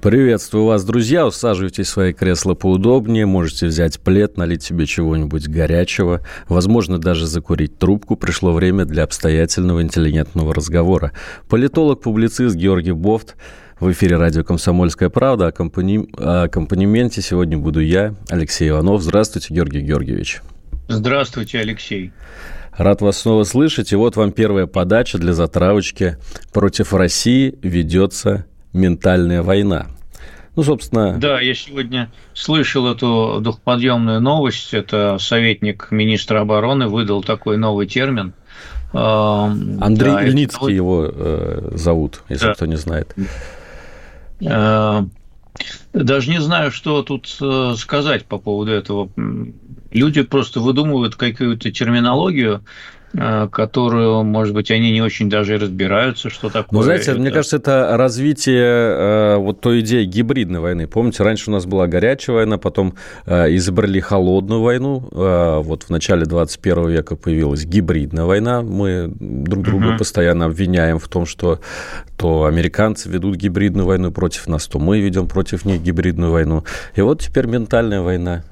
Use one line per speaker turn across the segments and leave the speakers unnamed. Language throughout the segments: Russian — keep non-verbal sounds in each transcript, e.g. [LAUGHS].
Приветствую вас, друзья. Усаживайтесь в свои кресла поудобнее. Можете взять плед, налить себе чего-нибудь горячего. Возможно, даже закурить трубку. Пришло время для обстоятельного интеллигентного разговора. Политолог-публицист Георгий Бофт в эфире радио «Комсомольская правда». Аккомпани... Аккомпанементе сегодня буду я, Алексей Иванов. Здравствуйте, Георгий Георгиевич.
Здравствуйте, Алексей.
Рад вас снова слышать. И вот вам первая подача для затравочки. Против России ведется ментальная война. Ну, собственно...
Да, я сегодня слышал эту духоподъемную новость. Это советник министра обороны выдал такой новый термин.
Андрей да, Ильницкий это... его э, зовут, если да. кто не знает.
Даже не знаю, что тут э, сказать по поводу этого. Люди просто выдумывают какую-то терминологию, Э, которую, может быть, они не очень даже и разбираются, что такое.
Ну, знаете, это... мне кажется, это развитие э, вот той идеи гибридной войны. Помните, раньше у нас была горячая война, потом э, изобрели холодную войну. Вот в начале 21 века появилась гибридная война. Мы друг друга угу. постоянно обвиняем в том, что то американцы ведут гибридную войну против нас, то мы ведем против них гибридную войну. И вот теперь ментальная война.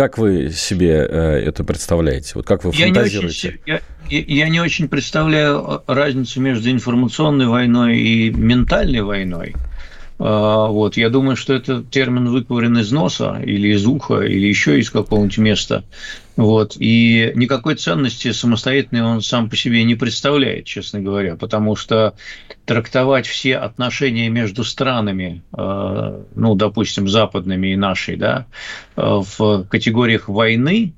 Как вы себе это представляете? Вот как вы
я
фантазируете?
Не очень, я, я не очень представляю разницу между информационной войной и ментальной войной. А, вот, я думаю, что это термин выковырен из носа или из уха, или еще из какого-нибудь места. Вот, и никакой ценности самостоятельной он сам по себе не представляет, честно говоря, потому что трактовать все отношения между странами, а, ну, допустим, западными и нашей, да, в категориях войны,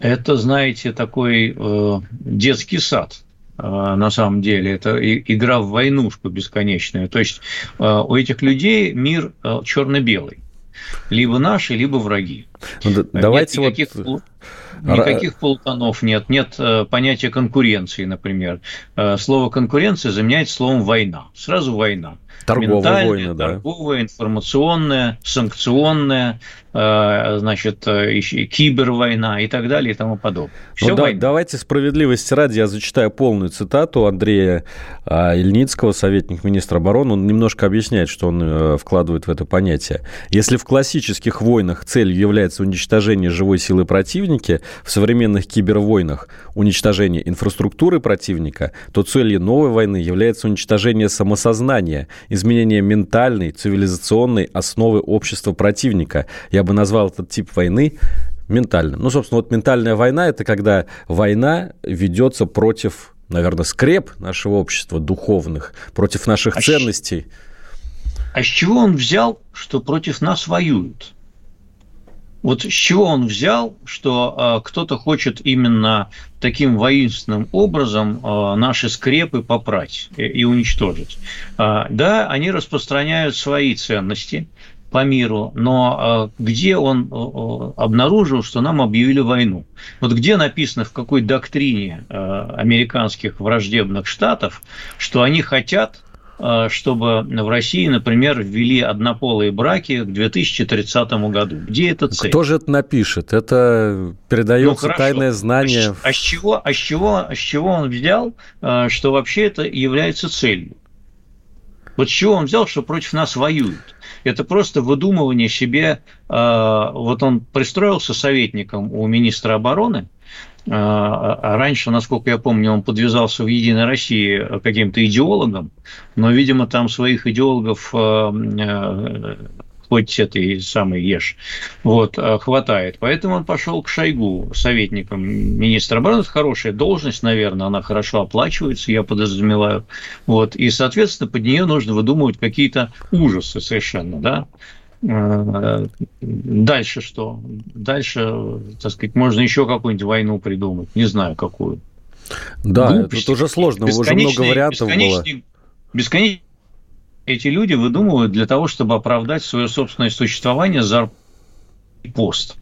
это, знаете, такой э, детский сад на самом деле. Это игра в войнушку бесконечную. То есть э, у этих людей мир э, черно-белый. Либо наши, либо враги.
Ну, давайте нет никаких, вот...
никаких полутонов нет, нет э, понятия конкуренции, например. Э, слово конкуренция заменяется словом война. Сразу война.
Торговая война,
да. Торговая, информационная, санкционная, Э, значит, э, кибервойна и так далее и тому подобное.
Все ну, да, давайте справедливости ради я зачитаю полную цитату Андрея а, Ильницкого, советник министра обороны. Он немножко объясняет, что он э, вкладывает в это понятие. Если в классических войнах целью является уничтожение живой силы противника, в современных кибервойнах уничтожение инфраструктуры противника, то целью новой войны является уничтожение самосознания, изменение ментальной, цивилизационной основы общества противника. Я бы назвал этот тип войны ментальным. Ну, собственно, вот ментальная война – это когда война ведется против, наверное, скреп нашего общества, духовных, против наших а ценностей.
А с чего он взял, что против нас воюют? Вот с чего он взял, что э, кто-то хочет именно таким воинственным образом э, наши скрепы попрать и, и уничтожить? Э, да, они распространяют свои ценности, по миру, но э, где он э, обнаружил, что нам объявили войну? Вот где написано, в какой доктрине э, американских враждебных штатов, что они хотят чтобы в России, например, ввели однополые браки к 2030 году. Где это цель?
Кто же это напишет? Это передается ну, тайное знание.
А, а, с чего, а, с чего, а с чего он взял, что вообще это является целью? Вот с чего он взял, что против нас воюют? Это просто выдумывание себе. А, вот он пристроился советником у министра обороны, а, а раньше, насколько я помню, он подвязался в «Единой России» каким-то идеологом, но, видимо, там своих идеологов хоть этой самой ешь, вот, а, хватает. Поэтому он пошел к Шойгу, советником министра обороны. Это хорошая должность, наверное, она хорошо оплачивается, я подразумеваю. Вот, и, соответственно, под нее нужно выдумывать какие-то ужасы совершенно, да. А, дальше что? Дальше, так сказать, можно еще какую-нибудь войну придумать, не знаю какую.
Да, Глупости. это уже сложно, уже много вариантов было.
Бесконечные эти люди выдумывают для того, чтобы оправдать свое собственное существование, пост.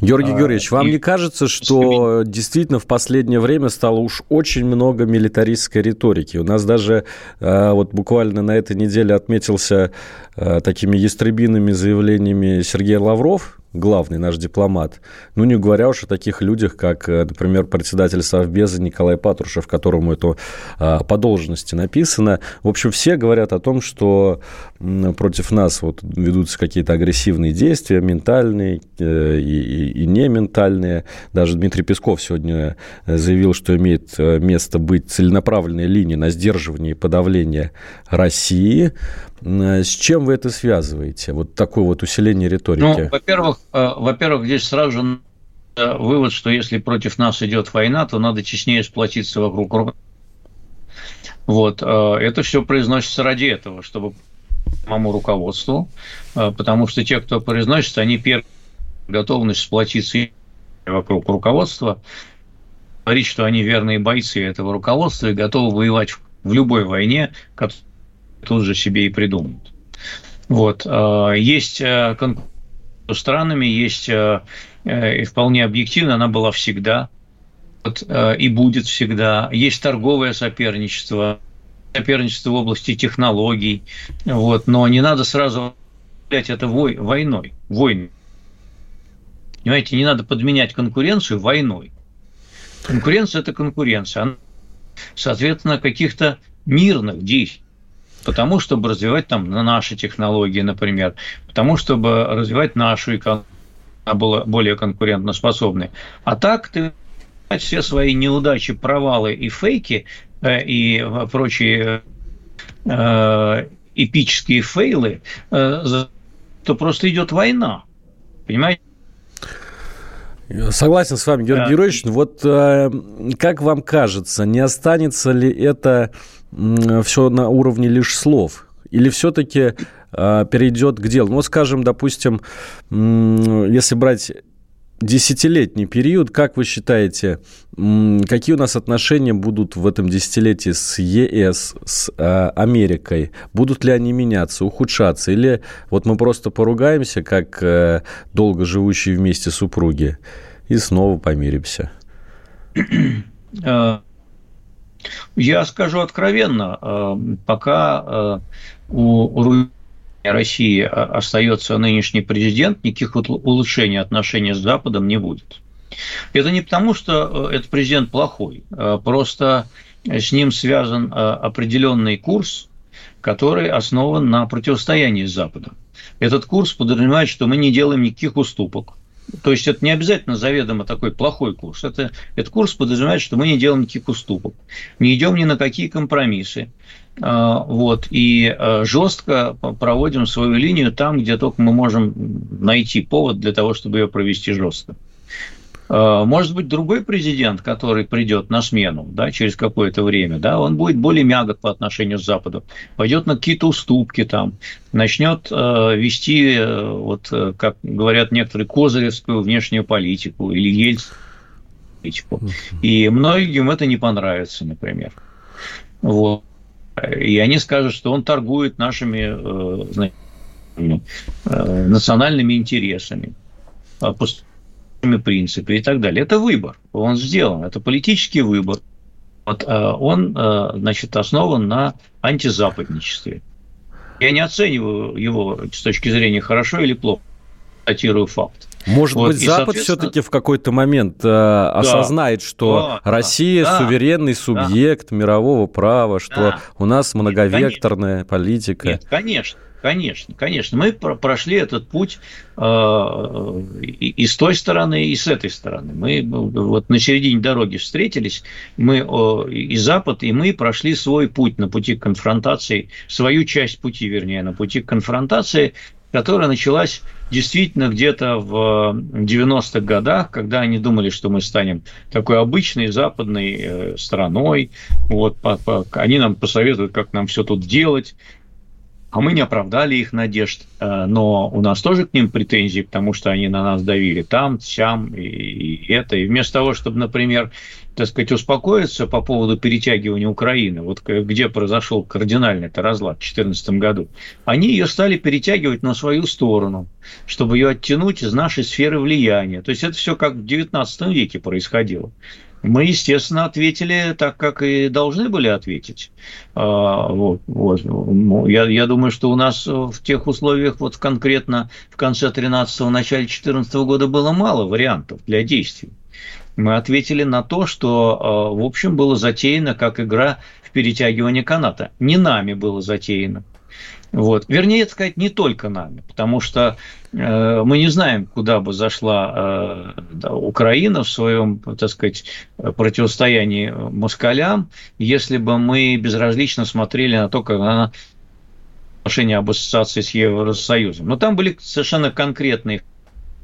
Георгий а, Георгиевич, вам и... не кажется, что действительно в последнее время стало уж очень много милитаристской риторики? У нас даже а, вот буквально на этой неделе отметился а, такими ястребиными заявлениями Сергей Лавров, главный наш дипломат. Ну, не говоря уж о таких людях, как, э, например, председатель Совбеза Николай Патрушев, которому это а, по должности написано. В общем, все говорят о том, что против нас вот ведутся какие-то агрессивные действия, ментальные э, и, и, и не ментальные. Даже Дмитрий Песков сегодня заявил, что имеет э, место быть целенаправленная линия на сдерживание и подавление России. С чем вы это связываете? Вот такое вот усиление риторики. Ну,
во-первых, Э, во-первых, здесь сразу же вывод, что если против нас идет война, то надо честнее сплотиться вокруг. Вот, э, это все произносится ради этого, чтобы самому руководству, э, потому что те, кто произносит, они первые готовность сплотиться вокруг руководства, говорить, что они верные бойцы этого руководства и готовы воевать в любой войне, которую тут же себе и придумают. Вот. Есть конкуренция странами есть э, э, и вполне объективно, она была всегда вот, э, и будет всегда. Есть торговое соперничество, соперничество в области технологий, вот, но не надо сразу это войной, войной. Понимаете, не надо подменять конкуренцию войной. Конкуренция – это конкуренция. соответственно, каких-то мирных действий потому чтобы развивать там наши технологии, например, потому чтобы развивать нашу экономику, была более конкурентоспособной. А так ты все свои неудачи, провалы и фейки и прочие э, эпические фейлы, э, то просто идет война. Понимаете?
Согласен с вами, Георгий да. Георгиевич. Вот э, как вам кажется, не останется ли это все на уровне лишь слов? Или все-таки э, перейдет к делу? Ну, скажем, допустим, если брать десятилетний период, как вы считаете, какие у нас отношения будут в этом десятилетии с ЕС, с э, Америкой? Будут ли они меняться, ухудшаться? Или вот мы просто поругаемся, как э, долго живущие вместе супруги, и снова помиримся?
Я скажу откровенно, э, пока э, у России остается нынешний президент, никаких улучшений отношений с Западом не будет. Это не потому, что э, этот президент плохой, просто с ним связан определенный курс, который основан на противостоянии с Западом. Этот курс подразумевает, что мы не делаем никаких уступок, то есть это не обязательно заведомо такой плохой курс. Это, этот курс подразумевает, что мы не делаем никаких уступок, не идем ни на какие компромиссы. А, вот, и а, жестко проводим свою линию там, где только мы можем найти повод для того, чтобы ее провести жестко. Э, может быть, другой президент, который придет на смену да, через какое-то время, да, он будет более мягок по отношению с Западу, пойдет на какие-то уступки там, начнет э, вести, э, вот, э, как говорят некоторые, козыревскую внешнюю политику или ельцинскую политику. И многим это не понравится, например. Вот. И они скажут, что он торгует нашими э, э, национальными интересами а принципы и так далее. Это выбор, он сделан, это политический выбор. Вот, э, он, значит, основан на антизападничестве. Я не оцениваю его с точки зрения хорошо или плохо, цитирую факт.
Может вот, быть, Запад все-таки в какой-то момент э, да, осознает, что да, Россия да, суверенный субъект да, мирового права, что да, у нас многовекторная нет, политика. Нет,
конечно. Конечно, конечно. Мы прошли этот путь э, и с той стороны, и с этой стороны. Мы вот на середине дороги встретились, мы и Запад, и мы прошли свой путь на пути к конфронтации, свою часть пути, вернее, на пути к конфронтации, которая началась действительно где-то в 90-х годах, когда они думали, что мы станем такой обычной западной э, страной, вот, по, по, они нам посоветуют, как нам все тут делать, а мы не оправдали их надежд, э, но у нас тоже к ним претензии, потому что они на нас давили там, сям и, и это. И вместо того, чтобы, например, так сказать, успокоиться по поводу перетягивания Украины, вот где произошел кардинальный это разлад в 2014 году, они ее стали перетягивать на свою сторону, чтобы ее оттянуть из нашей сферы влияния. То есть это все как в XIX веке происходило. Мы, естественно, ответили так, как и должны были ответить. А, вот, вот. Ну, я, я думаю, что у нас в тех условиях, вот конкретно в конце 13-го, начале 14 года было мало вариантов для действий. Мы ответили на то, что, а, в общем, было затеяно как игра в перетягивание каната. Не нами было затеяно. Вот. Вернее, сказать, не только нами, потому что э, мы не знаем, куда бы зашла э, да, Украина в своем, так сказать, противостоянии москалям, если бы мы безразлично смотрели на то, как она отношения об ассоциации с Евросоюзом. Но там были совершенно конкретные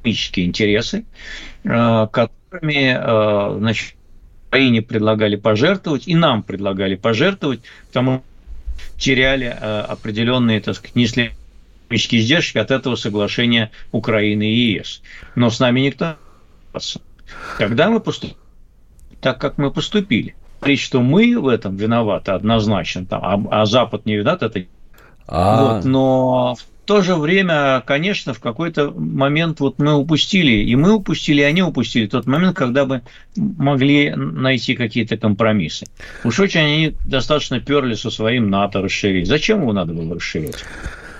экономические интересы, э, которыми э, значит, Украине предлагали пожертвовать, и нам предлагали пожертвовать, потому что теряли э, определенные, так сказать, несли экономические издержки от этого соглашения Украины и ЕС. Но с нами никто Когда мы поступили так, как мы поступили. Говорить, что мы в этом виноваты однозначно, там, а, а Запад не виноват, это... А... Вот, но в то же время, конечно, в какой-то момент вот мы упустили, и мы упустили, и они упустили тот момент, когда бы могли найти какие-то компромиссы. Уж очень они достаточно перли со своим НАТО расширить. Зачем его надо было расширять?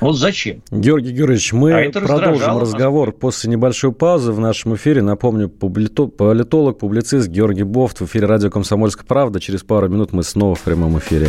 Вот зачем?
Георгий Георгиевич, мы а продолжим разговор нас. после небольшой паузы в нашем эфире. Напомню, политолог, публицист Георгий Бофт в эфире радио «Комсомольская правда». Через пару минут мы снова в прямом эфире.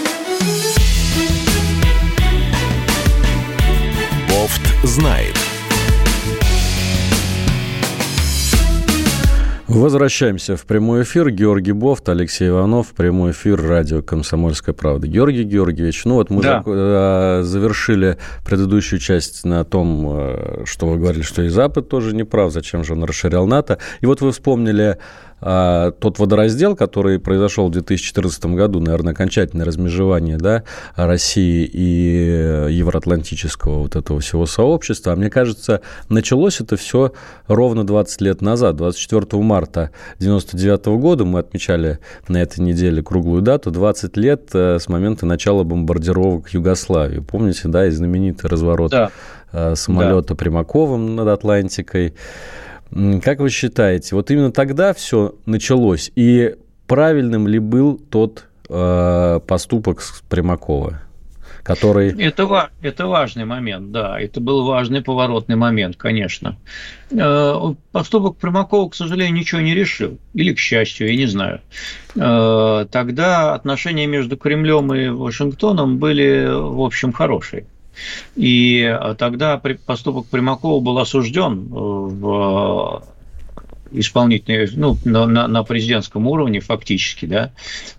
Бофт знает.
Возвращаемся в прямой эфир. Георгий Бофт, Алексей Иванов, прямой эфир радио «Комсомольская правда». Георгий Георгиевич, ну вот мы да. Э, завершили предыдущую часть на том, э, что вы говорили, что и Запад тоже не прав, зачем же он расширял НАТО. И вот вы вспомнили а, тот водораздел, который произошел в 2014 году, наверное, окончательное размежевание да, России и евроатлантического вот этого всего сообщества, а мне кажется, началось это все ровно 20 лет назад, 24 марта 1999 года, мы отмечали на этой неделе круглую дату, 20 лет э, с момента начала бомбардировок Югославии. Помните, да, и знаменитый разворот да. Э, самолета да. Примаковым над Атлантикой. Как вы считаете, вот именно тогда все началось, и правильным ли был тот э, поступок Примакова? который...
Это, это важный момент, да, это был важный поворотный момент, конечно. Э, поступок Примакова, к сожалению, ничего не решил, или к счастью, я не знаю. Э, тогда отношения между Кремлем и Вашингтоном были, в общем, хорошие. И а, тогда поступок Примакова был осужден э, в исполнительной, ну, на, на президентском уровне фактически, да,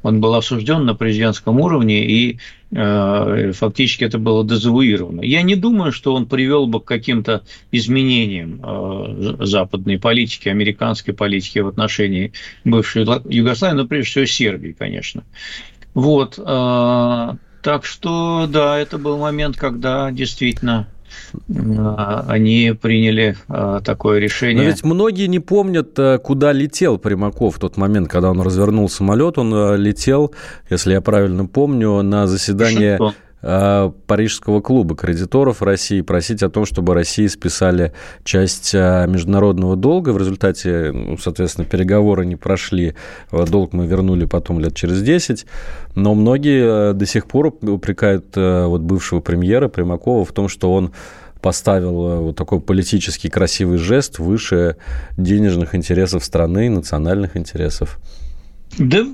он был осужден на президентском уровне, и э, фактически это было дезавуировано. Я не думаю, что он привел бы к каким-то изменениям э, западной политики, американской политики в отношении бывшей Югославии, но прежде всего Сербии, конечно. Вот. Э, так что, да, это был момент, когда действительно а, они приняли а, такое решение.
Но ведь многие не помнят, э, куда летел Примаков в тот момент, когда он развернул самолет. Он э, летел, если я правильно помню, на заседание Вашингтон. Э, Парижского клуба кредиторов России, просить о том, чтобы России списали часть э, международного долга. В результате, ну, соответственно, переговоры не прошли. Долг мы вернули потом лет через 10. Но многие до сих пор упрекают вот бывшего премьера Примакова в том, что он поставил вот такой политический красивый жест выше денежных интересов страны, национальных интересов.
Да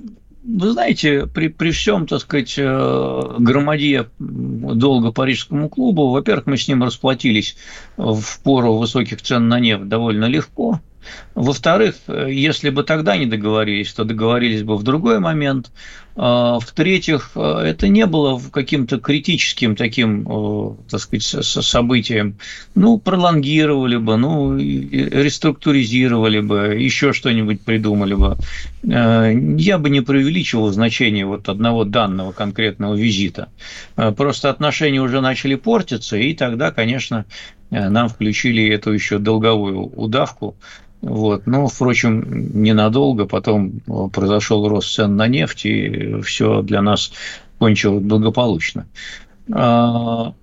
вы знаете, при, при всем, так сказать, э, громаде долга Парижскому клубу, во-первых, мы с ним расплатились в пору высоких цен на нефть довольно легко. Во-вторых, если бы тогда не договорились, то договорились бы в другой момент. А, в-третьих, это не было каким-то критическим таким, э, так сказать, событием. Ну, пролонгировали бы, ну, реструктуризировали бы, еще что-нибудь придумали бы. Э, я бы не преувеличивал значение вот одного данного конкретного визита. Э, просто отношения уже начали портиться, и тогда, конечно, нам включили эту еще долговую удавку, вот. Но, впрочем, ненадолго. Потом произошел рост цен на нефть, и все для нас кончилось благополучно. А,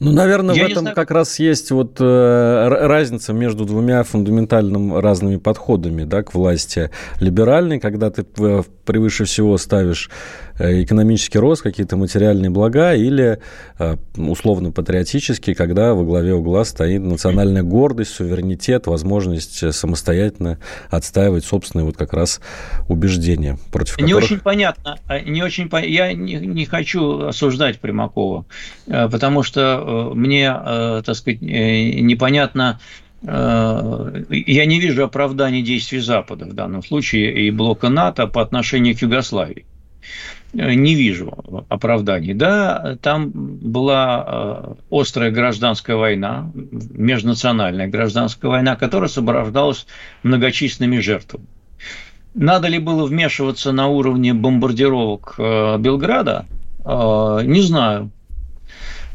ну, наверное, Я в этом как раз есть вот э, разница между двумя фундаментальными разными подходами да, к власти. Либеральный, когда ты превыше всего ставишь э, экономический рост, какие-то материальные блага, или э, условно-патриотический, когда во главе угла стоит национальная гордость, суверенитет, возможность самостоятельно отстаивать собственные вот как раз убеждения, против
которых... Не очень понятно. А, не очень по... Я не, не хочу осуждать Примакова, э, потому что мне, так сказать, непонятно, Э, я не вижу оправдания действий Запада в данном случае и блока НАТО по отношению к Югославии. Э, не вижу оправданий. Да, там была э, острая гражданская война, межнациональная гражданская война, которая сопровождалась многочисленными жертвами. Надо ли было вмешиваться на уровне бомбардировок Белграда? Не знаю.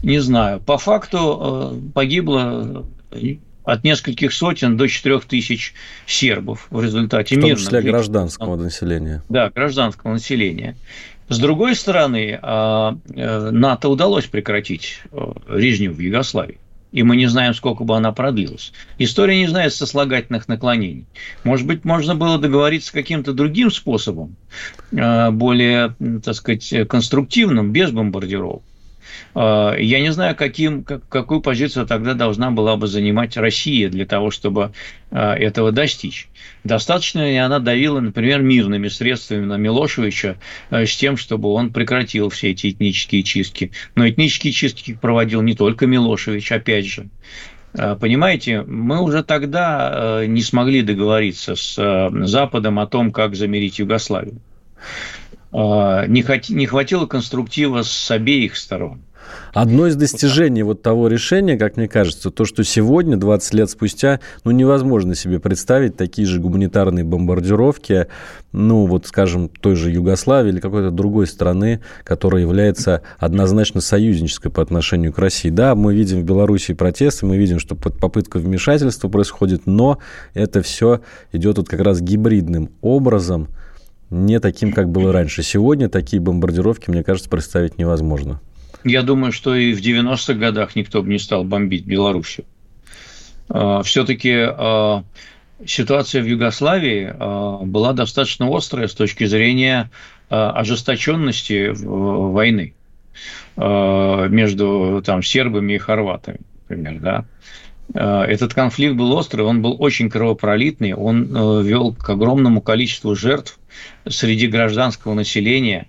Не знаю. По факту погибло от нескольких сотен до четырех тысяч сербов в результате
мирного. В том числе гражданского населения.
Да, гражданского населения. С другой стороны, а, э, НАТО удалось прекратить э, резню в Югославии. И мы не знаем, сколько бы она продлилась. История не знает сослагательных наклонений. Может быть, можно было договориться каким-то другим способом, э, более, так сказать, конструктивным, без бомбардировок. А, я не знаю, каким, какую позицию тогда должна была бы занимать Россия для того, чтобы а, этого достичь. Достаточно ли она давила, например, мирными средствами на Милошевича а, с тем, чтобы он прекратил все эти этнические чистки. Но этнические чистки проводил не только Милошевич, опять же. Понимаете, мы уже тогда не смогли договориться с Западом о том, как замерить Югославию. Не хватило конструктива с обеих сторон.
Одно из достижений вот того решения, как мне кажется, то, что сегодня, 20 лет спустя, ну, невозможно себе представить такие же гуманитарные бомбардировки, ну, вот, скажем, той же Югославии или какой-то другой страны, которая является однозначно союзнической по отношению к России. Да, мы видим в Беларуси протесты, мы видим, что попытка вмешательства происходит, но это все идет вот как раз гибридным образом, не таким, как было раньше. Сегодня такие бомбардировки, мне кажется, представить невозможно.
Я думаю, что и в 90-х годах никто бы не стал бомбить Белоруссию. А, Все-таки а, ситуация в Югославии а, была достаточно острая с точки зрения ожесточенности войны между там, сербами и хорватами, например, да. Этот конфликт был острый, он был очень кровопролитный, он вел к огромному количеству жертв среди гражданского населения,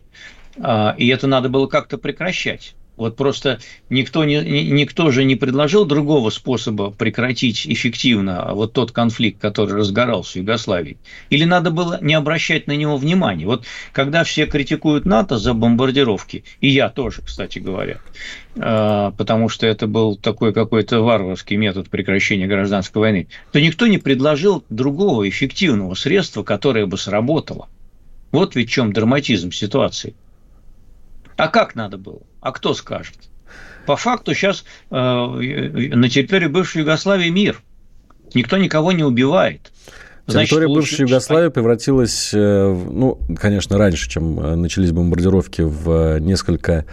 и это надо было как-то прекращать. Вот просто никто, не, никто же не предложил другого способа прекратить эффективно вот тот конфликт, который разгорался в Югославии. Или надо было не обращать на него внимания. Вот когда все критикуют НАТО за бомбардировки, и я тоже, кстати говоря, а, потому что это был такой какой-то варварский метод прекращения гражданской войны, то никто не предложил другого эффективного средства, которое бы сработало. Вот ведь в чем драматизм ситуации. А как надо было? А кто скажет? По факту сейчас э, на территории бывшей Югославии мир. Никто никого не убивает.
Значит, Территория бывшей Югославии превратилась, э, ну, конечно, раньше, чем э, начались бомбардировки, в несколько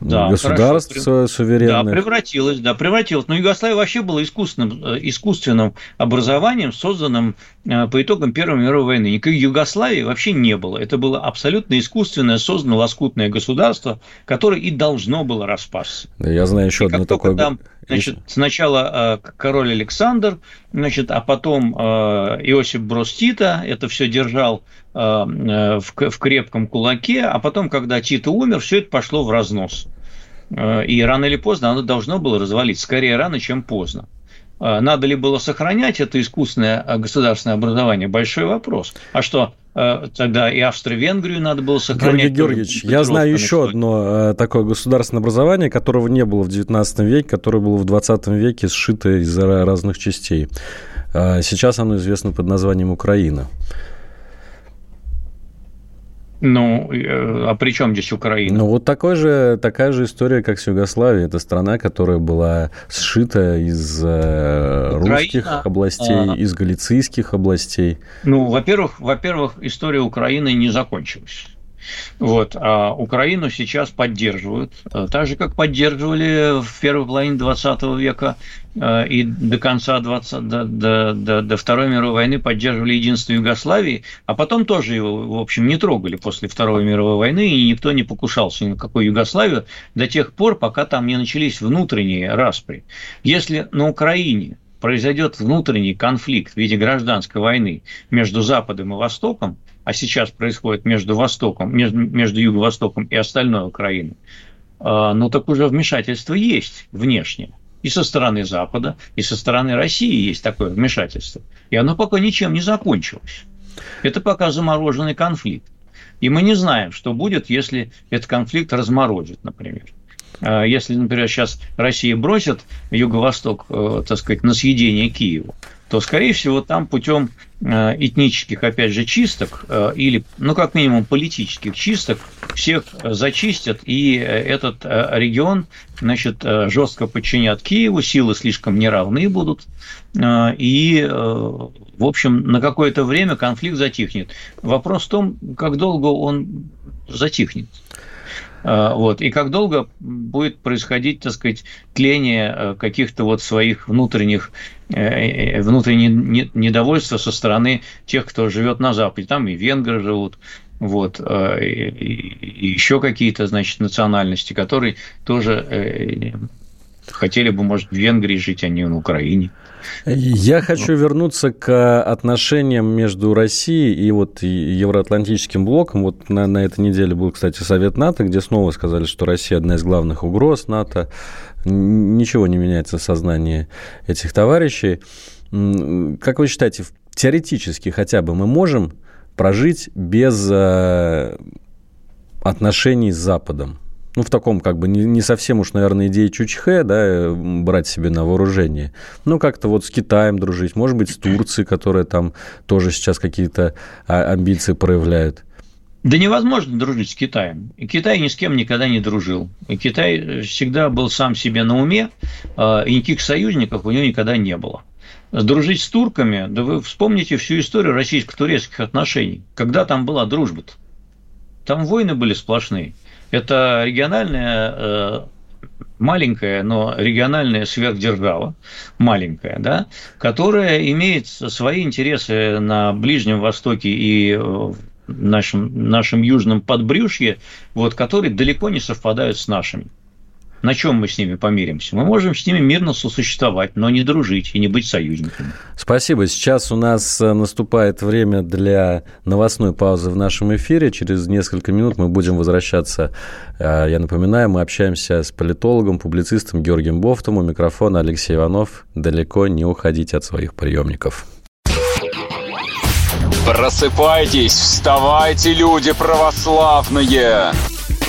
да, государство хорошо. суверенное.
Да, превратилось, да, превратилось. Но Югославия вообще была искусственным, э, искусственным образованием, созданным э, по итогам Первой мировой войны. Никакой Югославии вообще не было. Это было абсолютно искусственное, созданное лоскутное государство, которое и должно было распасться.
Да, я знаю еще и одно такое...
Там, значит, сначала э, король Александр, значит, а потом Иосиф Брос Тита это все держал в крепком кулаке, а потом, когда Тита умер, все это пошло в разнос. Э, и рано или поздно оно должно было развалиться. Скорее рано, чем поздно. Э, надо ли было сохранять это искусственное э, государственное образование? Большой вопрос. А что, тогда и Австро-Венгрию надо было сохранять.
Георгий Георгиевич, я знаю еще одно такое государственное образование, которого не было в XIX веке, которое было в XX веке сшито из разных частей. Сейчас оно известно под названием Украина.
Ну, э, а при чем здесь Украина?
Ну, вот такой же, такая же история, как с Югославией. Это страна, которая была сшита из э, русских областей, а... из галицийских областей.
Ну, во-первых, во-первых, история Украины не закончилась. Вот. А Украину сейчас поддерживают, э, так же, как поддерживали в первой половине 20 века э, и до конца 20, до, до, до, до Второй мировой войны поддерживали единство Югославии, а потом тоже его, в общем, не трогали после Второй мировой войны, и никто не покушался ни на какую Югославию до тех пор, пока там не начались внутренние распри. Если на Украине произойдет внутренний конфликт в виде гражданской войны между Западом и Востоком, а сейчас происходит между Востоком, между, между Юго-Востоком и остальной Украиной, а, ну так уже вмешательство есть внешнее. И со стороны Запада, и со стороны России есть такое вмешательство. И оно пока ничем не закончилось. Это пока замороженный конфликт. И мы не знаем, что будет, если этот конфликт разморозит, например. А, если, например, сейчас Россия бросит Юго-Восток, э, так сказать, на съедение Киеву, то, скорее всего, там путем э, этнических, опять же, чисток э, или, ну, как минимум, политических чисток всех зачистят, и э, этот регион, значит, жестко подчинят Киеву, силы слишком неравны будут, и, в общем, на какое-то время конфликт затихнет. Вопрос в том, как долго он затихнет. А, вот. И как долго будет происходить, так сказать, тление э, каких-то вот своих внутренних э, э, внутреннее недовольства со стороны тех, кто живет на Западе. Там и венгры живут, вот, и еще какие-то, значит, национальности, которые тоже хотели бы, может, в Венгрии жить, а не на Украине.
Я хочу вернуться к отношениям между Россией и вот Евроатлантическим блоком. Вот на, на этой неделе был, кстати, Совет НАТО, где снова сказали, что Россия одна из главных угроз НАТО. Ничего не меняется в сознании этих товарищей. Как вы считаете, теоретически хотя бы мы можем прожить без э, отношений с Западом? Ну, в таком, как бы, не, не совсем уж, наверное, идее Чучхе, да, брать себе на вооружение. Ну, как-то вот с Китаем дружить, может быть, с Турцией, которая там тоже сейчас какие-то а, амбиции проявляет.
Да невозможно дружить с Китаем. И Китай ни с кем никогда не дружил. И Китай всегда был сам себе на уме, а, и никаких союзников у него никогда не было. Дружить с турками, да вы вспомните всю историю российско-турецких отношений. Когда там была дружба-то? Там войны были сплошные. Это региональная э, маленькая, но региональная сверхдержава, маленькая, да, которая имеет свои интересы на Ближнем Востоке и в нашем, нашем южном подбрюшье, вот, которые далеко не совпадают с нашими. На чем мы с ними помиримся? Мы можем с ними мирно сосуществовать, но не дружить и не быть союзниками.
Спасибо. Сейчас у нас э, наступает время для новостной паузы в нашем эфире. Через несколько минут мы будем возвращаться. Э, я напоминаю, мы общаемся с политологом, публицистом Георгием Бофтом. У микрофона Алексей Иванов. Далеко не уходите от своих приемников.
Просыпайтесь, вставайте, люди православные!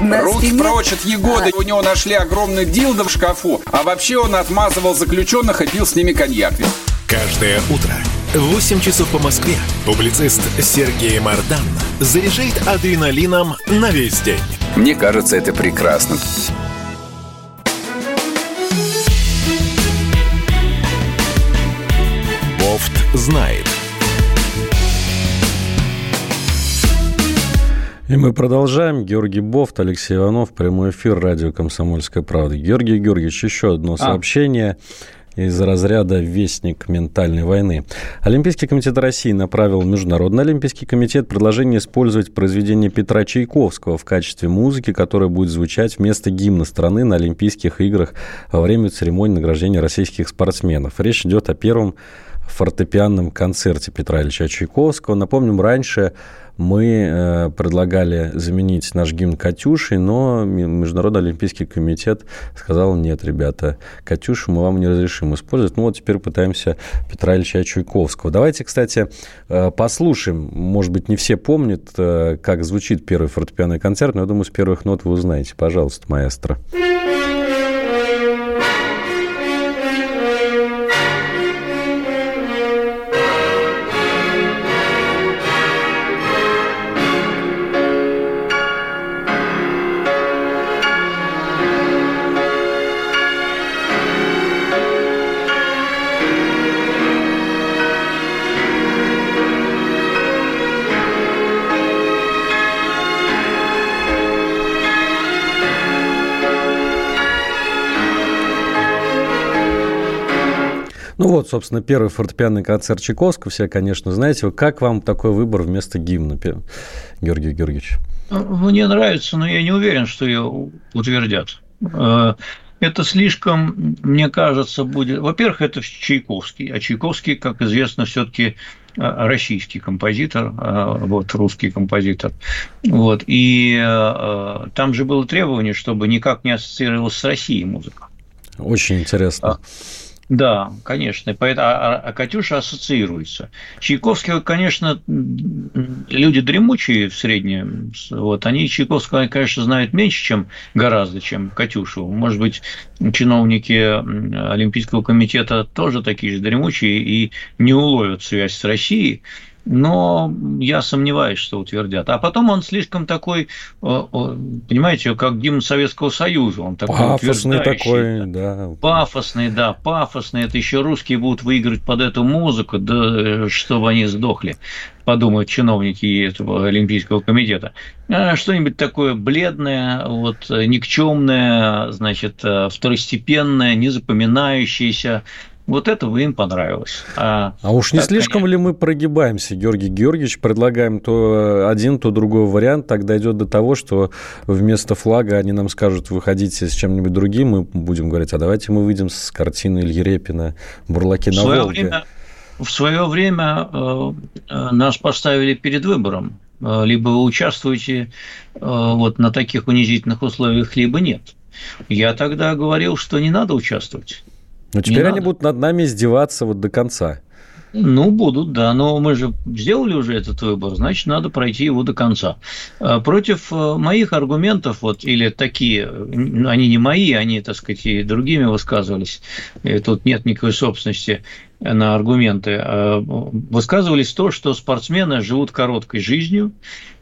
Руки прочь от Егоды. У него нашли огромный дилдо в шкафу. А вообще он отмазывал заключенных и пил с ними коньяк.
Каждое утро 8 часов по Москве. Публицист Сергей Мардан заряжает адреналином на весь день.
Мне кажется, это прекрасно.
Бофт знает.
И мы продолжаем. Георгий Бофт, Алексей Иванов, прямой эфир радио «Комсомольская правда». Георгий Георгиевич, еще одно а. сообщение из разряда «Вестник ментальной войны». Олимпийский комитет России направил в Международный олимпийский комитет предложение использовать произведение Петра Чайковского в качестве музыки, которая будет звучать вместо гимна страны на Олимпийских играх во время церемонии награждения российских спортсменов. Речь идет о первом фортепианном концерте Петра Ильича Чайковского. Напомним, раньше мы э, предлагали заменить наш гимн «Катюшей», но Международный Олимпийский комитет сказал, нет, ребята, «Катюшу» мы вам не разрешим использовать. Ну вот теперь пытаемся Петра Ильича Чайковского. Давайте, кстати, э, послушаем. Может быть, не все помнят, э, как звучит первый фортепианный концерт, но я думаю, с первых нот вы узнаете. Пожалуйста, маэстро. Маэстро. Вот, собственно, первый фортепианный концерт Чайковского, все, конечно, знаете. Как вам такой выбор вместо гимна, Георгий Георгиевич?
Мне нравится, но я не уверен, что ее утвердят. Э, это слишком, мне кажется, будет... Во-первых, это Чайковский, а Чайковский, как известно, все-таки э, российский композитор, э, вот, русский композитор. Вот, и там же было требование, чтобы никак не ассоциировалась с Россией музыка.
Очень интересно. А,
да, конечно. Поэтому, а, а Катюша ассоциируется. Чайковский, конечно, люди дремучие в среднем. Вот, они Чайковского, конечно, знают меньше, чем гораздо, чем Катюшу. Может быть, чиновники Олимпийского комитета тоже такие же дремучие и не уловят связь с Россией но я сомневаюсь, что утвердят. А потом он слишком такой, понимаете, как гимн Советского Союза. Он такой
пафосный такой, да.
Пафосный, да, пафосный. Это еще русские будут выигрывать под эту музыку, да, чтобы они сдохли подумают чиновники этого Олимпийского комитета. А что-нибудь такое бледное, вот, никчемное, значит, второстепенное, незапоминающееся, вот это бы им понравилось.
А, а уж не слишком конечно... ли мы прогибаемся, Георгий Георгиевич, предлагаем то один, то другой вариант, тогда идет до того, что вместо флага они нам скажут, выходите с чем-нибудь другим, мы будем говорить, а давайте мы выйдем с картины Ильи Репина «Бурлаки на Волге».
Время, в свое время э, э, нас поставили перед выбором. Э, либо вы участвуете э, вот на таких унизительных условиях, либо нет. Я тогда говорил, что не надо участвовать.
Но теперь не они надо. будут над нами издеваться вот до конца.
Ну, будут, да, но мы же сделали уже этот выбор, значит, надо пройти его до конца. А против э, моих аргументов, вот, или такие, они не мои, они, так сказать, и другими высказывались, и тут нет никакой собственности на аргументы, а, высказывались то, что спортсмены живут короткой жизнью,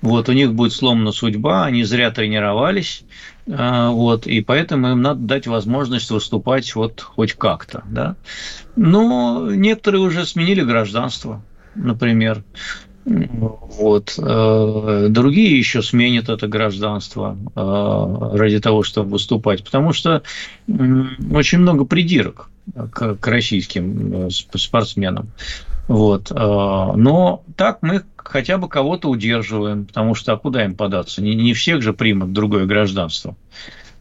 вот, у них будет сломана судьба, они зря тренировались, а, вот, и поэтому им надо дать возможность выступать вот хоть как-то, да. Но некоторые уже сменили гражданство, например. Вот. Э, другие еще сменят это гражданство э, ради того, чтобы выступать, потому что очень много придирок к, российским э, спортсменам. Вот. Но так мы хотя бы кого-то удерживаем, потому что а куда им податься? Не всех же примут другое гражданство.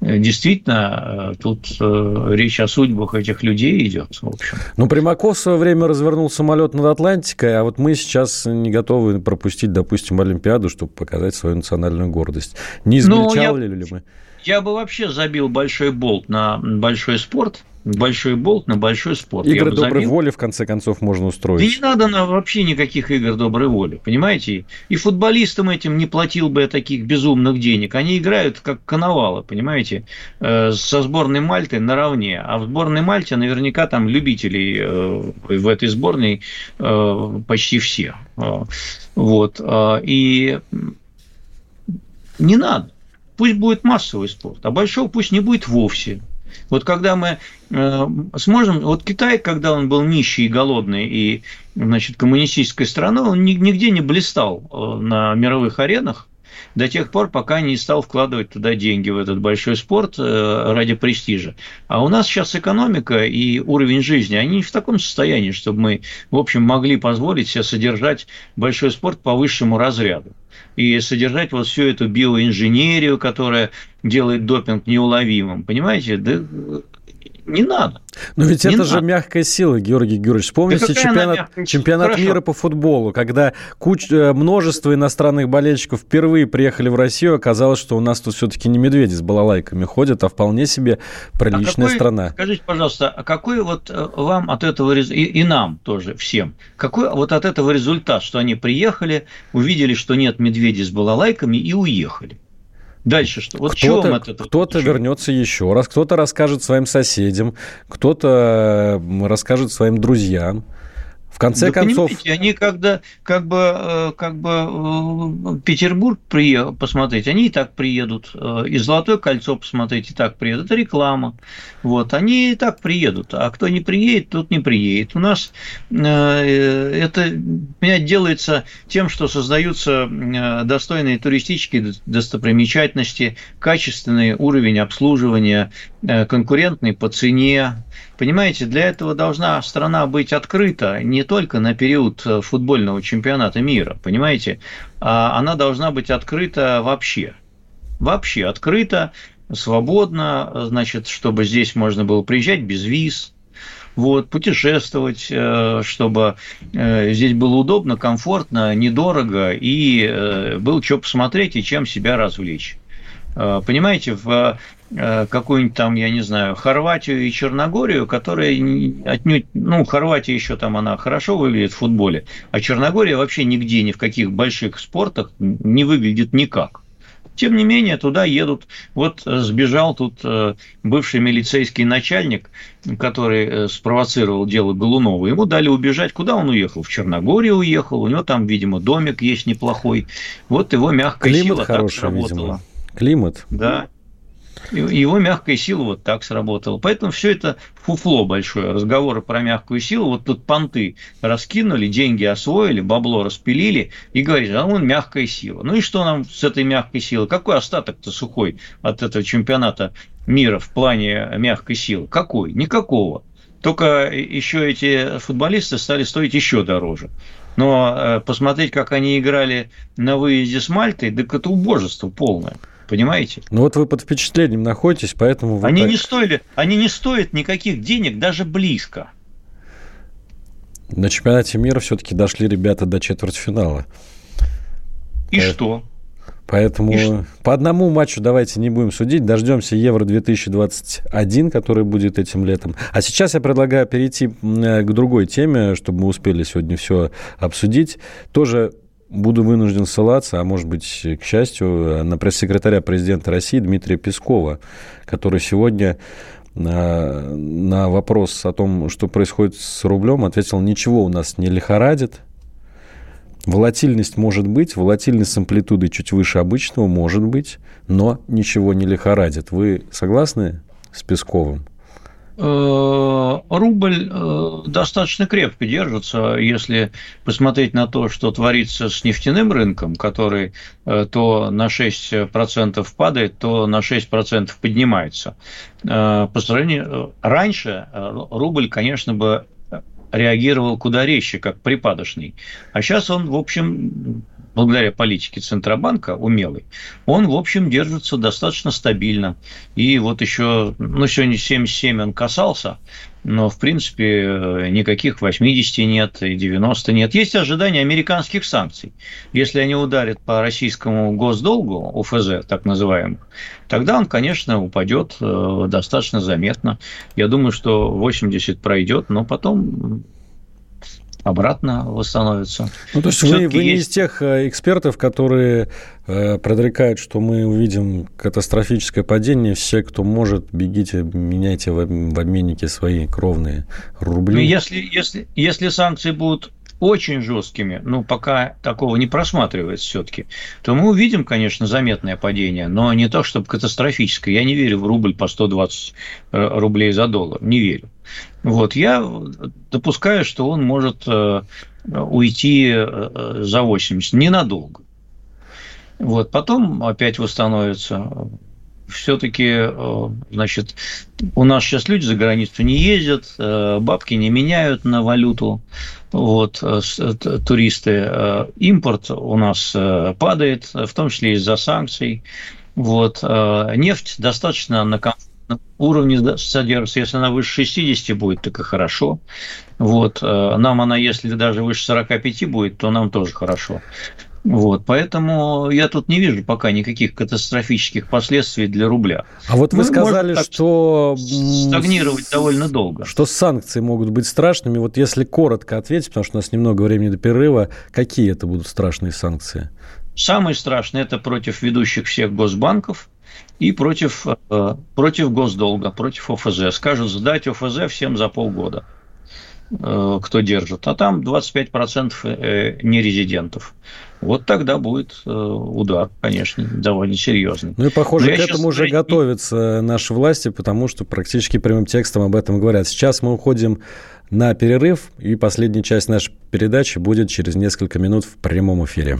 Э, действительно, э, тут э, речь о судьбах этих людей идет, в общем.
Ну, Примаков в свое время развернул самолет над Атлантикой, а вот мы сейчас не готовы пропустить, допустим, Олимпиаду, чтобы показать свою национальную гордость. Не измельчали ну, я... ли мы?
Я бы вообще забил большой болт на большой спорт, большой болт на большой спорт.
Игры доброй забил. воли, в конце концов, можно устроить.
И не надо на вообще никаких игр доброй воли, понимаете? И футболистам этим не платил бы я таких безумных денег. Они играют как коновалы, понимаете, э, со сборной Мальты наравне. А в сборной Мальте наверняка там любителей э, в этой сборной э, почти все. Вот. И не надо. Пусть будет массовый спорт, а большого пусть не будет вовсе. Вот когда мы э, сможем, вот Китай, когда он был нищий и голодный и значит, коммунистической страной, он нигде не блистал э, на мировых аренах до тех пор, пока не стал вкладывать туда деньги в этот большой спорт э, ради престижа. А у нас сейчас экономика и уровень жизни, они не в таком состоянии, чтобы мы, в общем, могли позволить себе содержать большой спорт по высшему разряду и содержать вот всю эту биоинженерию, которая делает допинг неуловимым. Понимаете? Да не надо.
Но ведь не это надо. же мягкая сила, Георгий Георгиевич. Вспомните да чемпионат, чемпионат мира по футболу, когда куч, э, множество иностранных болельщиков впервые приехали в Россию, оказалось, что у нас тут все-таки не медведи с балалайками ходят, а вполне себе приличная а какой, страна.
Скажите, пожалуйста, а какой вот э, вам от этого, и, и нам тоже, всем, какой вот от этого результат, что они приехали, увидели, что нет медведей с балалайками и уехали? Дальше что? Вот
кто-то, это? Кто-то вернется еще раз, кто-то расскажет своим соседям, кто-то расскажет своим друзьям. Конце да концов...
они когда как бы, э, как бы э, Петербург приехал посмотреть, они и так приедут. Э, и Золотое кольцо посмотреть, и так приедут. Это реклама. Вот, они и так приедут. А кто не приедет, тот не приедет. У нас это меня делается тем, что создаются достойные туристические достопримечательности, качественный уровень обслуживания, конкурентный по цене, Понимаете, для этого должна страна быть открыта не только на период э, футбольного чемпионата мира, понимаете, а она должна быть открыта вообще. Вообще открыта, свободно, значит, чтобы здесь можно было приезжать без виз, вот, путешествовать, э, чтобы э, здесь было удобно, комфортно, недорого и было что посмотреть и чем себя развлечь. Понимаете, в какую-нибудь там, я не знаю, Хорватию и Черногорию, которые отнюдь, ну, Хорватия еще там она хорошо выглядит в футболе, а Черногория вообще нигде, ни в каких больших спортах не выглядит никак. Тем не менее, туда едут. Вот сбежал тут э, бывший милицейский начальник, который э, спровоцировал дело Голунова. Ему дали убежать. Куда он уехал? В Черногорию уехал. У него там, видимо, домик есть неплохой. Вот его мягкая
Климат
сила
хороший, так сработала. Видимо. Климат.
Да. Его мягкая сила вот так сработала. Поэтому все это фуфло большое. Разговоры про мягкую силу. Вот тут понты раскинули, деньги освоили, бабло распилили и говорит, а он мягкая сила. Ну и что нам с этой мягкой силой? Какой остаток-то сухой от этого чемпионата мира в плане мягкой силы? Какой? Никакого. Только еще эти футболисты стали стоить еще дороже. Но э, посмотреть, как они играли на выезде с Мальтой, так это убожество полное. Понимаете?
Ну вот вы под впечатлением находитесь, поэтому вы
они так... не стоили, они не стоят никаких денег даже близко.
На чемпионате мира все-таки дошли ребята до четвертьфинала.
И Поэтому... что?
Поэтому и по одному матчу давайте не будем судить. Дождемся Евро 2021, который будет этим летом. А сейчас я предлагаю перейти к другой теме, чтобы мы успели сегодня все обсудить. Тоже буду вынужден ссылаться, а может быть, к счастью, на пресс-секретаря президента России Дмитрия Пескова, который сегодня на, на вопрос о том, что происходит с рублем, ответил, ничего у нас не лихорадит, Волатильность может быть, волатильность с амплитудой чуть выше обычного может быть, но ничего не лихорадит. Вы согласны с Песковым?
Э, рубль э, достаточно крепко держится, если посмотреть на то, что творится с нефтяным рынком, который э, то на 6% падает, то на 6% поднимается. По сравнению раньше рубль, конечно, бы реагировал куда резче, как припадочный. А сейчас он, в общем, благодаря политике Центробанка умелый, он, в общем, держится достаточно стабильно. И вот еще, ну, сегодня 77 он касался, но, в принципе, никаких 80 нет и 90 нет. Есть ожидания американских санкций. Если они ударят по российскому госдолгу, ОФЗ, так называемому, тогда он, конечно, упадет э, достаточно заметно. Я думаю, что 80 пройдет, но потом обратно восстановится.
Ну, то есть вы, вы не из тех э, экспертов, которые э, предрекают, что мы увидим катастрофическое падение. Все, кто может, бегите, меняйте в, в обменнике свои кровные рубли. Ну,
если, если, если санкции будут очень жесткими, ну, пока такого не просматривается все-таки, то мы увидим, конечно, заметное падение, но не то, чтобы катастрофическое. Я не верю в рубль по 120 э, рублей за доллар, не верю. Вот, я допускаю, что он может э, уйти э, за 80, ненадолго. Вот, потом опять восстановится. Все-таки, э, значит, у нас сейчас люди за границу не ездят, бабки не меняют на валюту, вот, туристы. Импорт у нас падает, в том числе из-за санкций. Вот, нефть достаточно на уровне содержится. Если она выше 60 будет, так и хорошо. Вот. Э, нам она, если даже выше 45 будет, то нам тоже хорошо. Вот, поэтому я тут не вижу пока никаких катастрофических последствий для рубля.
А вот вы Мы сказали, что
стагнировать довольно долго.
Что санкции могут быть страшными. Вот если коротко ответить, потому что у нас немного времени до перерыва, какие это будут страшные санкции?
Самые страшные это против ведущих всех госбанков, и против, э, против госдолга, против ОФЗ. Скажут сдать ОФЗ всем за полгода, э, кто держит. А там 25% э, нерезидентов. Вот тогда будет удар, конечно, довольно серьезный.
Ну и похоже, Но к этому уже готовятся наши власти, потому что практически прямым текстом об этом говорят. Сейчас мы уходим на перерыв, и последняя часть нашей передачи будет через несколько минут в прямом эфире.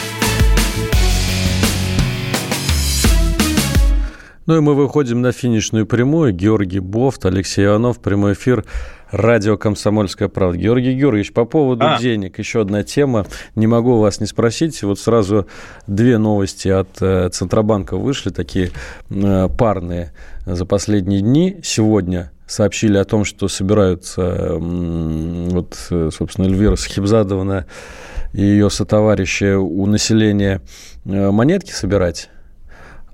Ну и мы выходим на финишную прямую. Георгий Бофт, Алексей Иванов, прямой эфир. Радио «Комсомольская правда». Георгий Георгиевич, по поводу а. денег еще одна тема. Не могу вас не спросить. Вот сразу две новости от э, Центробанка вышли, такие э, парные за последние дни. Сегодня сообщили о том, что собираются, вот, э, собственно, Эльвира Сахибзадовна и ее сотоварищи у населения монетки собирать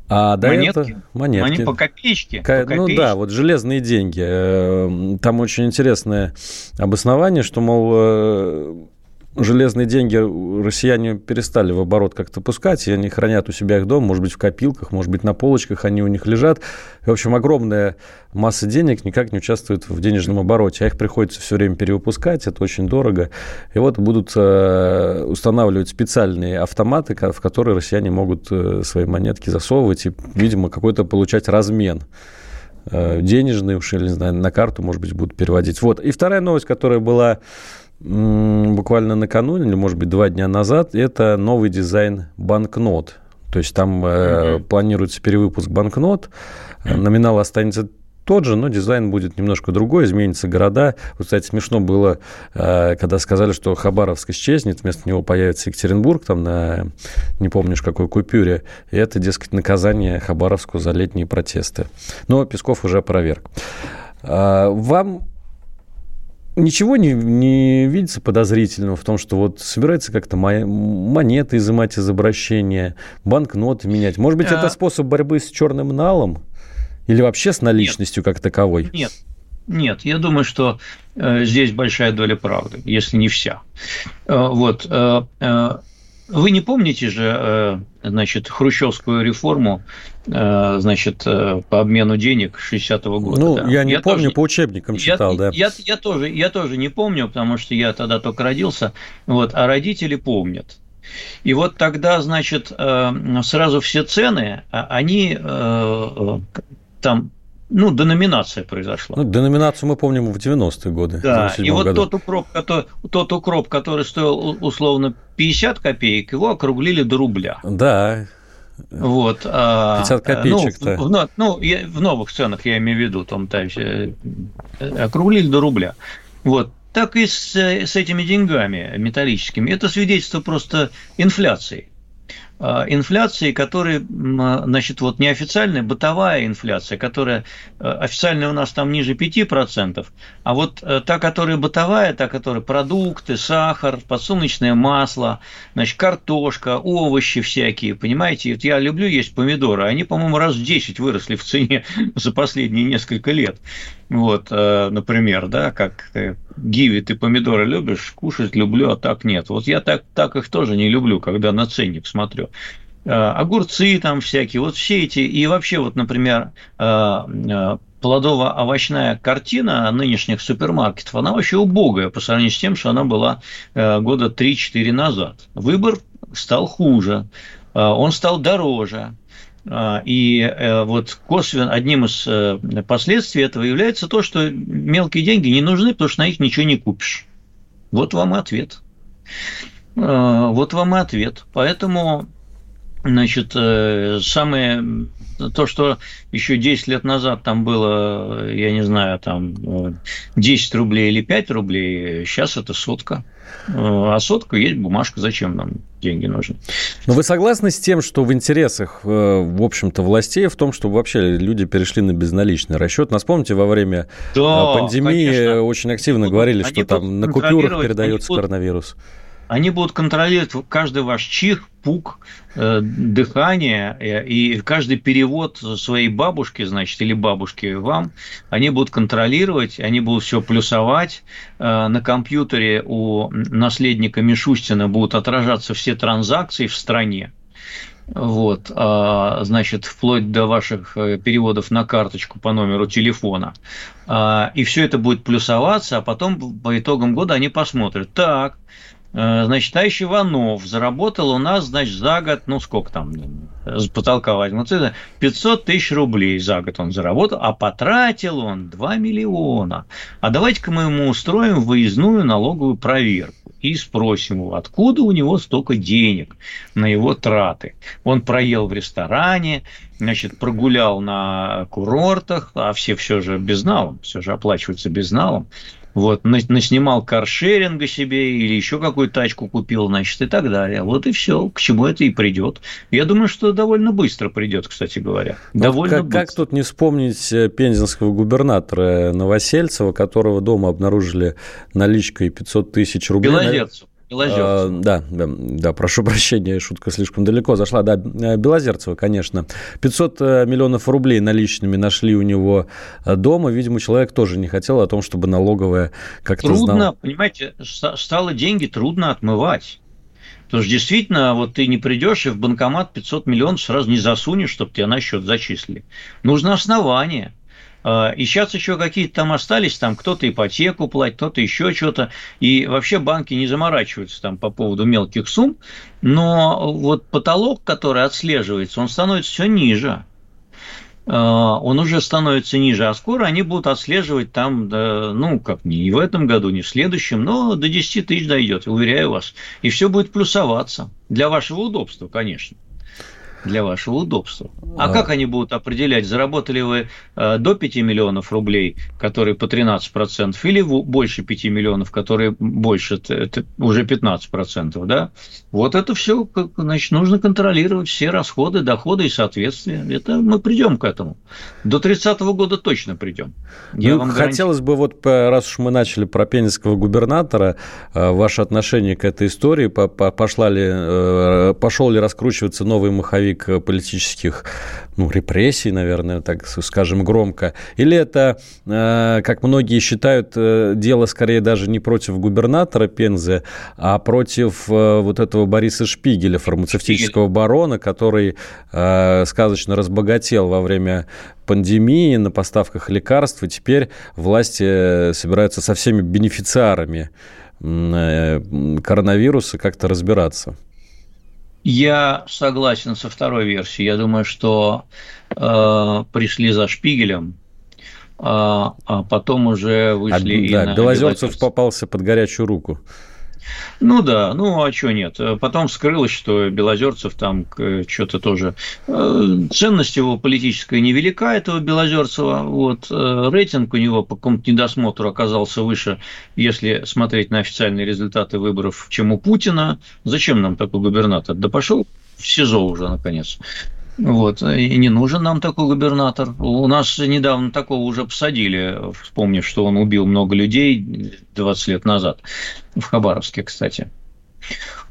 а до монетки? этого монетки. Они по копеечке,
К... по Ну да, вот железные деньги. Э, там очень интересное обоснование, что, мол, э, железные деньги россияне перестали в оборот как-то пускать, и они хранят у себя их дома, может быть, в копилках, может быть, на полочках они у них лежат. в общем, огромная масса денег никак не участвует в денежном обороте, а их приходится все время перевыпускать, это очень дорого. И вот будут э, устанавливать специальные автоматы, в которые россияне могут э, свои монетки засовывать и, видимо, какой-то получать размен э, денежный уж, или, не знаю, на карту, может быть, будут переводить. Вот. И вторая новость, которая была буквально накануне, или, может быть, два дня назад, это новый дизайн банкнот. То есть там mm-hmm. планируется перевыпуск банкнот, номинал останется тот же, но дизайн будет немножко другой, изменятся города. Вот, кстати, смешно было, э, когда сказали, что Хабаровск исчезнет, вместо него появится Екатеринбург, там на, не помнишь, какой купюре. И это, дескать, наказание Хабаровску за летние протесты. Но Песков уже опроверг. А, вам ничего не, не видится подозрительного в том, что вот собирается как-то монеты изымать из обращения, банкноты менять. Может быть, а... это способ борьбы с черным налом? Или вообще с наличностью Нет. как таковой?
Нет. Нет, я думаю, что э, здесь большая доля правды, если не вся. Э, вот. Э, э, вы не помните же, значит, хрущевскую реформу, значит, по обмену денег 60-го года?
Ну, да? я не я помню, тоже, по учебникам читал,
я,
да.
Я, я, тоже, я тоже не помню, потому что я тогда только родился, вот, а родители помнят. И вот тогда, значит, сразу все цены, а они там ну, деноминация произошла. Ну,
деноминацию мы помним в 90-е годы.
Да, и вот году. тот укроп, который, тот укроп, который стоил условно 50 копеек, его округлили до рубля.
Да.
Вот. 50
а, копеечек-то.
Ну, в, ну, в новых ценах я имею в виду, там, там э, округлили до рубля. Вот. Так и с, с этими деньгами металлическими. Это свидетельство просто инфляции. А, инфляции, которые, значит, вот неофициальная бытовая инфляция, которая э, официальная у нас там ниже 5%, а вот э, та, которая бытовая, та, которая продукты, сахар, подсолнечное масло, значит, картошка, овощи всякие, понимаете, вот я люблю есть помидоры, они, по-моему, раз в 10 выросли в цене [LAUGHS] за последние несколько лет. Вот, э, например, да, как гиви, ты помидоры любишь, кушать люблю, а так нет. Вот я так, так их тоже не люблю, когда на ценник смотрю. Э, огурцы там всякие, вот все эти, и вообще вот, например, э, плодово-овощная картина нынешних супермаркетов, она вообще убогая по сравнению с тем, что она была года 3-4 назад. Выбор стал хуже, он стал дороже. А, и э, вот косвенно одним из э, последствий этого является то, что мелкие деньги не нужны, потому что на них ничего не купишь. Вот вам и ответ. А, вот вам и ответ. Поэтому, значит, э, самое то, что еще 10 лет назад там было, я не знаю, там 10 рублей или 5 рублей, сейчас это сотка. А сотка есть бумажка, зачем нам деньги нужны?
Но вы согласны с тем, что в интересах, э, в общем-то, властей в том, чтобы вообще люди перешли на безналичный расчет? Нас помните, во время да, э, пандемии конечно. очень активно ну, говорили, что там на купюрах передается коронавирус.
Они будут контролировать каждый ваш чих, пук, э, дыхание э, и каждый перевод своей бабушки, значит, или бабушки вам, они будут контролировать, они будут все плюсовать. Э, на компьютере у наследника Мишустина будут отражаться все транзакции в стране. Вот, а, значит, вплоть до ваших переводов на карточку по номеру телефона. А, и все это будет плюсоваться, а потом по итогам года они посмотрят. Так, Э, значит, товарищ Иванов заработал у нас, значит, за год, ну, сколько там, с потолка возьмут, 500 тысяч рублей за год он заработал, а потратил он 2 миллиона. А давайте-ка мы ему устроим выездную налоговую проверку и спросим его, откуда у него столько денег на его траты. Он проел в ресторане, значит, прогулял на курортах, а все все же безналом, все же оплачивается безналом вот, наснимал каршеринга себе или еще какую-то тачку купил, значит, и так далее. Вот и все, к чему это и придет. Я думаю, что довольно быстро придет, кстати говоря.
Ну, довольно как, как тут не вспомнить э, пензенского губернатора Новосельцева, которого дома обнаружили наличкой 500 тысяч рублей?
Белозерцев.
А, да, да, да, прошу [LAUGHS] прощения, шутка слишком далеко зашла. Да, э, Белозерцева, конечно. 500 э, миллионов рублей наличными нашли у него э, дома. Видимо, человек тоже не хотел о том, чтобы налоговая как-то
Трудно, знала. понимаете, стало деньги трудно отмывать. Потому что действительно, вот ты не придешь и в банкомат 500 миллионов сразу не засунешь, чтобы тебе на счет зачислили. Нужно основание. А, и сейчас еще какие-то там остались, там кто-то ипотеку платит, кто-то еще что-то. И вообще банки не заморачиваются там по поводу мелких сумм. Но вот потолок, который отслеживается, он становится все ниже а, он уже становится ниже, а скоро они будут отслеживать там, да, ну, как не в этом году, не в следующем, но до 10 тысяч дойдет, уверяю вас. И все будет плюсоваться. Для вашего удобства, конечно для вашего удобства. А, а как они будут определять, заработали вы э, до 5 миллионов рублей, которые по 13%, или больше 5 миллионов, которые больше, это уже 15%, да? Вот это все, значит, нужно контролировать все расходы, доходы и соответствия. Это мы придем к этому. До 30 -го года точно придем.
Я ну, вам хотелось бы, вот раз уж мы начали про пензенского губернатора, э, ваше отношение к этой истории, пошла ли, э, пошел ли раскручиваться новый маховик крик политических ну, репрессий, наверное, так скажем громко? Или это, э, как многие считают, э, дело скорее даже не против губернатора Пензы, а против э, вот этого Бориса Шпигеля, фармацевтического барона, который сказочно разбогател во время пандемии на поставках лекарств, и теперь власти собираются со всеми бенефициарами коронавируса как-то разбираться?
Я согласен со второй версией. Я думаю, что э, пришли за Шпигелем, а, а потом уже вышли а,
и да, на Белозерцев попался под горячую руку.
Ну да, ну а что нет. Потом вскрылось, что Белозерцев там что-то тоже... Э, ценность его политическая невелика, этого Белозерцева. Вот, э, рейтинг у него по какому-то недосмотру оказался выше, если смотреть на официальные результаты выборов, чем у Путина. Зачем нам такой губернатор? Да пошел в СИЗО уже, наконец. Вот. И не нужен нам такой губернатор. У нас недавно такого уже посадили, вспомнив, что он убил много людей 20 лет назад. В Хабаровске, кстати.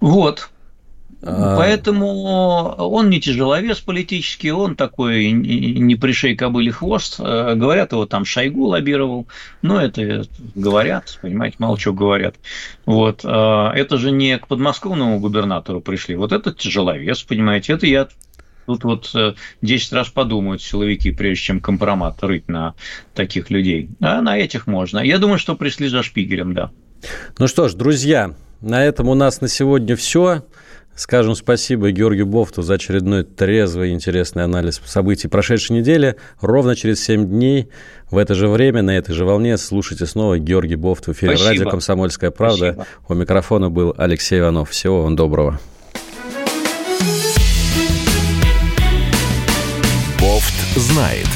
Вот. А... Поэтому он не тяжеловес политический, он такой не пришей кобыли хвост. Э, говорят, его там Шойгу лоббировал. Но это говорят, понимаете, мало чего говорят. Вот. А это же не к подмосковному губернатору пришли. Вот это тяжеловес, понимаете. Это я Тут вот 10 э, раз подумают силовики, прежде чем компромат рыть на таких людей. А на этих можно. Я думаю, что пришли за шпигелем, да.
Ну что ж, друзья, на этом у нас на сегодня все. Скажем спасибо Георгию Бофту за очередной трезвый и интересный анализ событий прошедшей недели. Ровно через 7 дней в это же время, на этой же волне слушайте снова Георгий Бофт в эфире спасибо. радио «Комсомольская правда». Спасибо. У микрофона был Алексей Иванов. Всего вам доброго.
Знает.